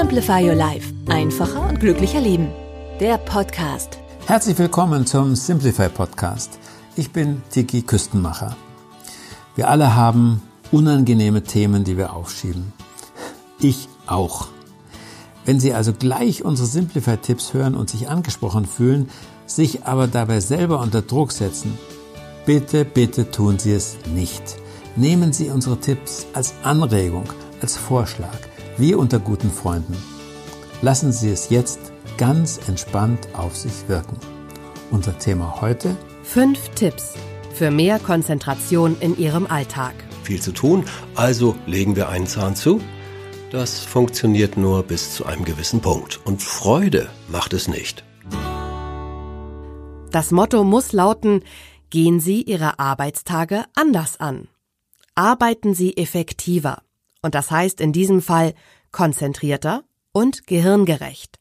Simplify Your Life. Einfacher und glücklicher Leben. Der Podcast. Herzlich willkommen zum Simplify Podcast. Ich bin Tiki Küstenmacher. Wir alle haben unangenehme Themen, die wir aufschieben. Ich auch. Wenn Sie also gleich unsere Simplify-Tipps hören und sich angesprochen fühlen, sich aber dabei selber unter Druck setzen, bitte, bitte tun Sie es nicht. Nehmen Sie unsere Tipps als Anregung, als Vorschlag, wie unter guten Freunden. Lassen Sie es jetzt ganz entspannt auf sich wirken. Unser Thema heute? Fünf Tipps für mehr Konzentration in Ihrem Alltag. Viel zu tun, also legen wir einen Zahn zu? Das funktioniert nur bis zu einem gewissen Punkt. Und Freude macht es nicht. Das Motto muss lauten, gehen Sie Ihre Arbeitstage anders an. Arbeiten Sie effektiver. Und das heißt in diesem Fall konzentrierter und gehirngerecht.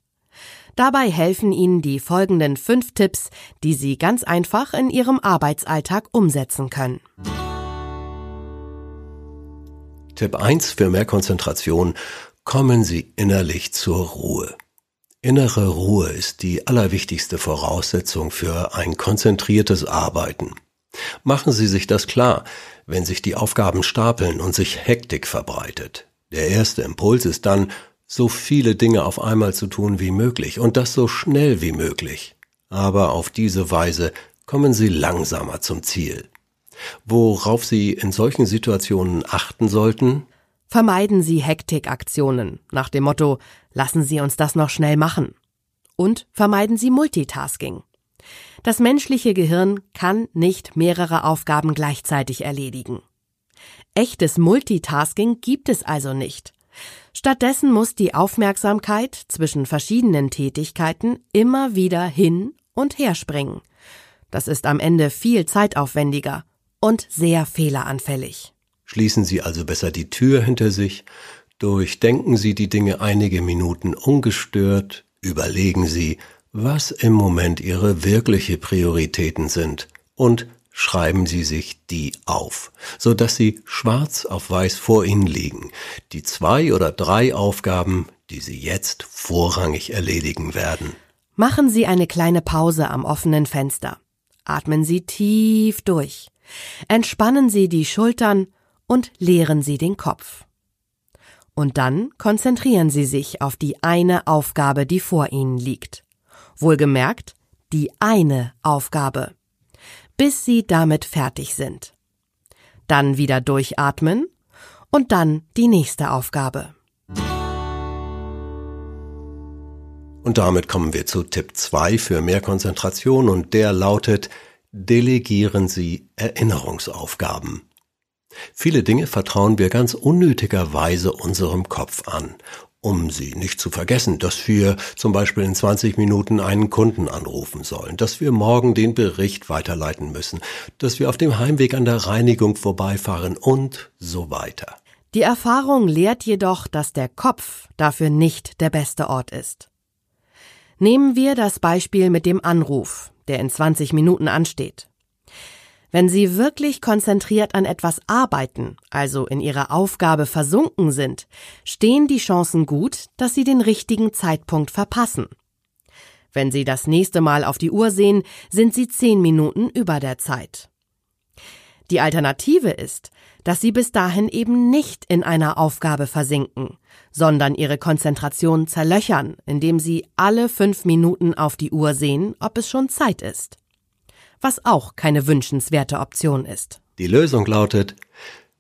Dabei helfen Ihnen die folgenden fünf Tipps, die Sie ganz einfach in Ihrem Arbeitsalltag umsetzen können. Tipp 1 für mehr Konzentration. Kommen Sie innerlich zur Ruhe. Innere Ruhe ist die allerwichtigste Voraussetzung für ein konzentriertes Arbeiten. Machen Sie sich das klar, wenn sich die Aufgaben stapeln und sich Hektik verbreitet. Der erste Impuls ist dann, so viele Dinge auf einmal zu tun wie möglich und das so schnell wie möglich. Aber auf diese Weise kommen Sie langsamer zum Ziel. Worauf Sie in solchen Situationen achten sollten? Vermeiden Sie Hektikaktionen nach dem Motto Lassen Sie uns das noch schnell machen. Und vermeiden Sie Multitasking. Das menschliche Gehirn kann nicht mehrere Aufgaben gleichzeitig erledigen. Echtes Multitasking gibt es also nicht. Stattdessen muss die Aufmerksamkeit zwischen verschiedenen Tätigkeiten immer wieder hin und her springen. Das ist am Ende viel zeitaufwendiger und sehr fehleranfällig. Schließen Sie also besser die Tür hinter sich, durchdenken Sie die Dinge einige Minuten ungestört, überlegen Sie, was im Moment Ihre wirkliche Prioritäten sind und schreiben Sie sich die auf, so dass sie schwarz auf weiß vor Ihnen liegen, die zwei oder drei Aufgaben, die Sie jetzt vorrangig erledigen werden. Machen Sie eine kleine Pause am offenen Fenster. Atmen Sie tief durch. Entspannen Sie die Schultern und leeren Sie den Kopf. Und dann konzentrieren Sie sich auf die eine Aufgabe, die vor Ihnen liegt. Wohlgemerkt, die eine Aufgabe. Bis Sie damit fertig sind. Dann wieder durchatmen und dann die nächste Aufgabe. Und damit kommen wir zu Tipp 2 für mehr Konzentration und der lautet, delegieren Sie Erinnerungsaufgaben. Viele Dinge vertrauen wir ganz unnötigerweise unserem Kopf an, um sie nicht zu vergessen, dass wir zum Beispiel in 20 Minuten einen Kunden anrufen sollen, dass wir morgen den Bericht weiterleiten müssen, dass wir auf dem Heimweg an der Reinigung vorbeifahren und so weiter. Die Erfahrung lehrt jedoch, dass der Kopf dafür nicht der beste Ort ist. Nehmen wir das Beispiel mit dem Anruf, der in 20 Minuten ansteht. Wenn Sie wirklich konzentriert an etwas arbeiten, also in Ihrer Aufgabe versunken sind, stehen die Chancen gut, dass Sie den richtigen Zeitpunkt verpassen. Wenn Sie das nächste Mal auf die Uhr sehen, sind Sie zehn Minuten über der Zeit. Die Alternative ist, dass Sie bis dahin eben nicht in einer Aufgabe versinken, sondern Ihre Konzentration zerlöchern, indem Sie alle fünf Minuten auf die Uhr sehen, ob es schon Zeit ist was auch keine wünschenswerte Option ist. Die Lösung lautet,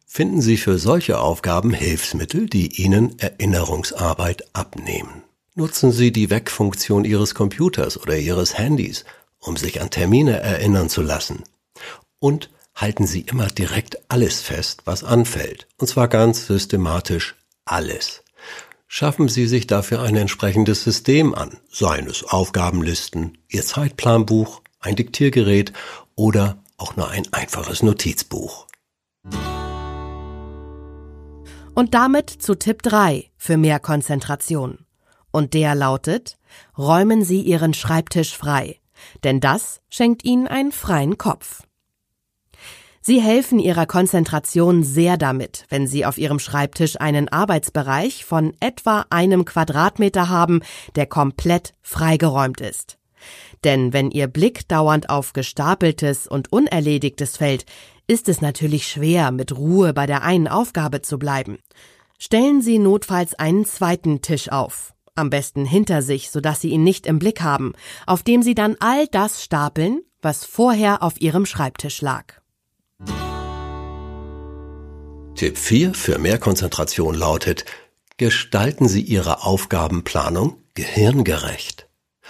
finden Sie für solche Aufgaben Hilfsmittel, die Ihnen Erinnerungsarbeit abnehmen. Nutzen Sie die Wegfunktion Ihres Computers oder Ihres Handys, um sich an Termine erinnern zu lassen. Und halten Sie immer direkt alles fest, was anfällt. Und zwar ganz systematisch alles. Schaffen Sie sich dafür ein entsprechendes System an, seien es Aufgabenlisten, Ihr Zeitplanbuch, ein Diktiergerät oder auch nur ein einfaches Notizbuch. Und damit zu Tipp 3 für mehr Konzentration. Und der lautet, räumen Sie Ihren Schreibtisch frei, denn das schenkt Ihnen einen freien Kopf. Sie helfen Ihrer Konzentration sehr damit, wenn Sie auf Ihrem Schreibtisch einen Arbeitsbereich von etwa einem Quadratmeter haben, der komplett freigeräumt ist. Denn wenn Ihr Blick dauernd auf gestapeltes und unerledigtes fällt, ist es natürlich schwer, mit Ruhe bei der einen Aufgabe zu bleiben. Stellen Sie notfalls einen zweiten Tisch auf, am besten hinter sich, sodass Sie ihn nicht im Blick haben, auf dem Sie dann all das stapeln, was vorher auf Ihrem Schreibtisch lag. Tipp 4 für mehr Konzentration lautet, gestalten Sie Ihre Aufgabenplanung gehirngerecht.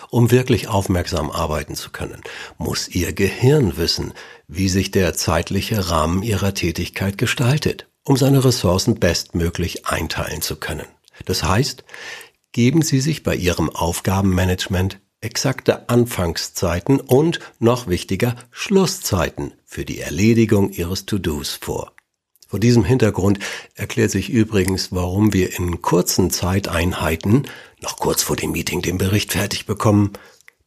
Um wirklich aufmerksam arbeiten zu können, muss Ihr Gehirn wissen, wie sich der zeitliche Rahmen Ihrer Tätigkeit gestaltet, um seine Ressourcen bestmöglich einteilen zu können. Das heißt, geben Sie sich bei Ihrem Aufgabenmanagement exakte Anfangszeiten und, noch wichtiger, Schlusszeiten für die Erledigung Ihres To-Dos vor. Vor diesem Hintergrund erklärt sich übrigens, warum wir in kurzen Zeiteinheiten, noch kurz vor dem Meeting den Bericht fertig bekommen,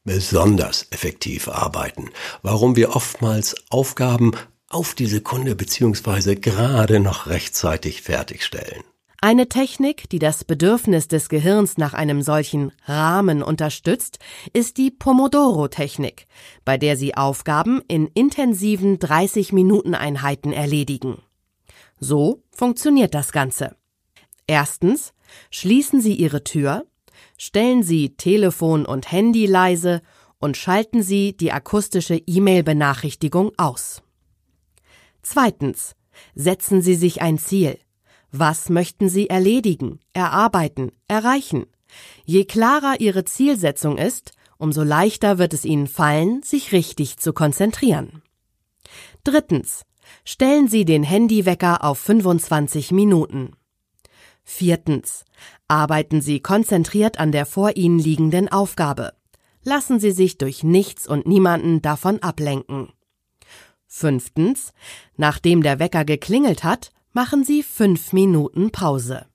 besonders effektiv arbeiten, warum wir oftmals Aufgaben auf die Sekunde beziehungsweise gerade noch rechtzeitig fertigstellen. Eine Technik, die das Bedürfnis des Gehirns nach einem solchen Rahmen unterstützt, ist die Pomodoro-Technik, bei der Sie Aufgaben in intensiven 30-Minuten-Einheiten erledigen. So funktioniert das Ganze. Erstens schließen Sie Ihre Tür, stellen Sie Telefon und Handy leise und schalten Sie die akustische E-Mail-Benachrichtigung aus. Zweitens setzen Sie sich ein Ziel. Was möchten Sie erledigen, erarbeiten, erreichen? Je klarer Ihre Zielsetzung ist, umso leichter wird es Ihnen fallen, sich richtig zu konzentrieren. Drittens. Stellen Sie den Handywecker auf 25 Minuten. Viertens. Arbeiten Sie konzentriert an der vor Ihnen liegenden Aufgabe. Lassen Sie sich durch nichts und niemanden davon ablenken. Fünftens. Nachdem der Wecker geklingelt hat, Machen Sie fünf Minuten Pause.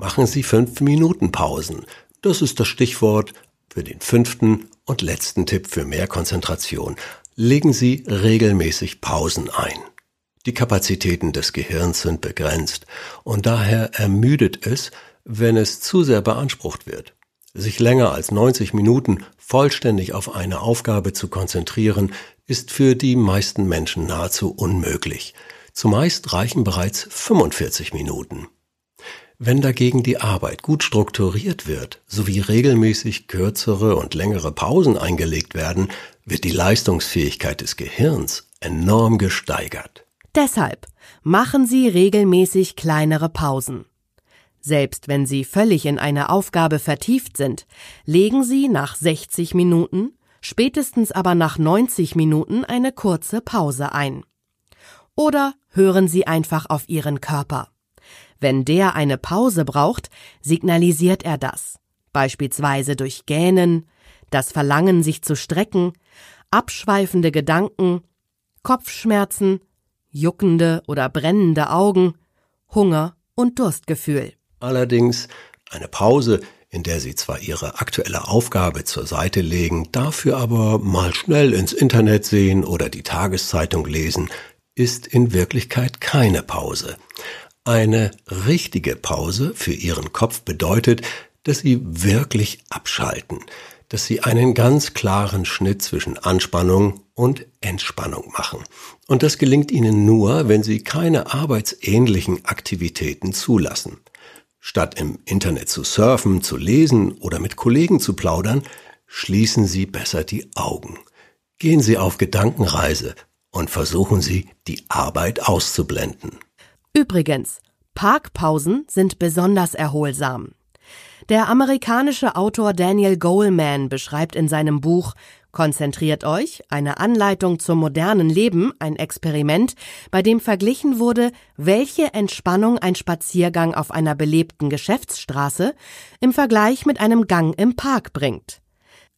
Machen Sie fünf Minuten Pausen. Das ist das Stichwort für den fünften und letzten Tipp für mehr Konzentration. Legen Sie regelmäßig Pausen ein. Die Kapazitäten des Gehirns sind begrenzt und daher ermüdet es, wenn es zu sehr beansprucht wird. Sich länger als 90 Minuten vollständig auf eine Aufgabe zu konzentrieren, ist für die meisten Menschen nahezu unmöglich. Zumeist reichen bereits 45 Minuten. Wenn dagegen die Arbeit gut strukturiert wird, sowie regelmäßig kürzere und längere Pausen eingelegt werden, wird die Leistungsfähigkeit des Gehirns enorm gesteigert. Deshalb machen Sie regelmäßig kleinere Pausen. Selbst wenn Sie völlig in eine Aufgabe vertieft sind, legen Sie nach 60 Minuten, spätestens aber nach 90 Minuten eine kurze Pause ein. Oder hören Sie einfach auf Ihren Körper. Wenn der eine Pause braucht, signalisiert er das, beispielsweise durch Gähnen, das Verlangen, sich zu strecken, abschweifende Gedanken, Kopfschmerzen, juckende oder brennende Augen, Hunger und Durstgefühl. Allerdings eine Pause, in der Sie zwar Ihre aktuelle Aufgabe zur Seite legen, dafür aber mal schnell ins Internet sehen oder die Tageszeitung lesen, ist in Wirklichkeit keine Pause. Eine richtige Pause für Ihren Kopf bedeutet, dass Sie wirklich abschalten, dass Sie einen ganz klaren Schnitt zwischen Anspannung und Entspannung machen. Und das gelingt Ihnen nur, wenn Sie keine arbeitsähnlichen Aktivitäten zulassen. Statt im Internet zu surfen, zu lesen oder mit Kollegen zu plaudern, schließen Sie besser die Augen. Gehen Sie auf Gedankenreise und versuchen Sie, die Arbeit auszublenden. Übrigens, Parkpausen sind besonders erholsam. Der amerikanische Autor Daniel Goleman beschreibt in seinem Buch Konzentriert euch, eine Anleitung zum modernen Leben, ein Experiment, bei dem verglichen wurde, welche Entspannung ein Spaziergang auf einer belebten Geschäftsstraße im Vergleich mit einem Gang im Park bringt.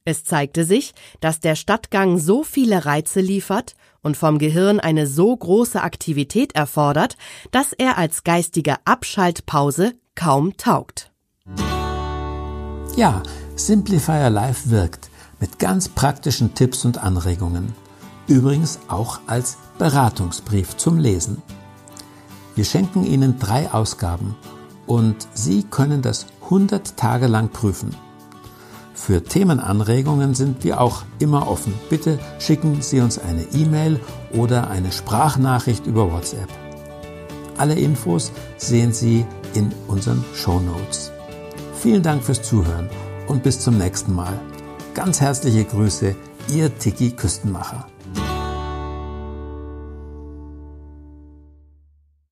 Es zeigte sich, dass der Stadtgang so viele Reize liefert und vom Gehirn eine so große Aktivität erfordert, dass er als geistige Abschaltpause kaum taugt. Ja, Simplifier Life wirkt mit ganz praktischen Tipps und Anregungen. übrigens auch als Beratungsbrief zum Lesen. Wir schenken Ihnen drei Ausgaben und Sie können das 100 Tage lang prüfen. Für Themenanregungen sind wir auch immer offen. Bitte schicken Sie uns eine E-Mail oder eine Sprachnachricht über WhatsApp. Alle Infos sehen Sie in unseren Show Notes. Vielen Dank fürs Zuhören und bis zum nächsten Mal. Ganz herzliche Grüße, Ihr Tiki Küstenmacher.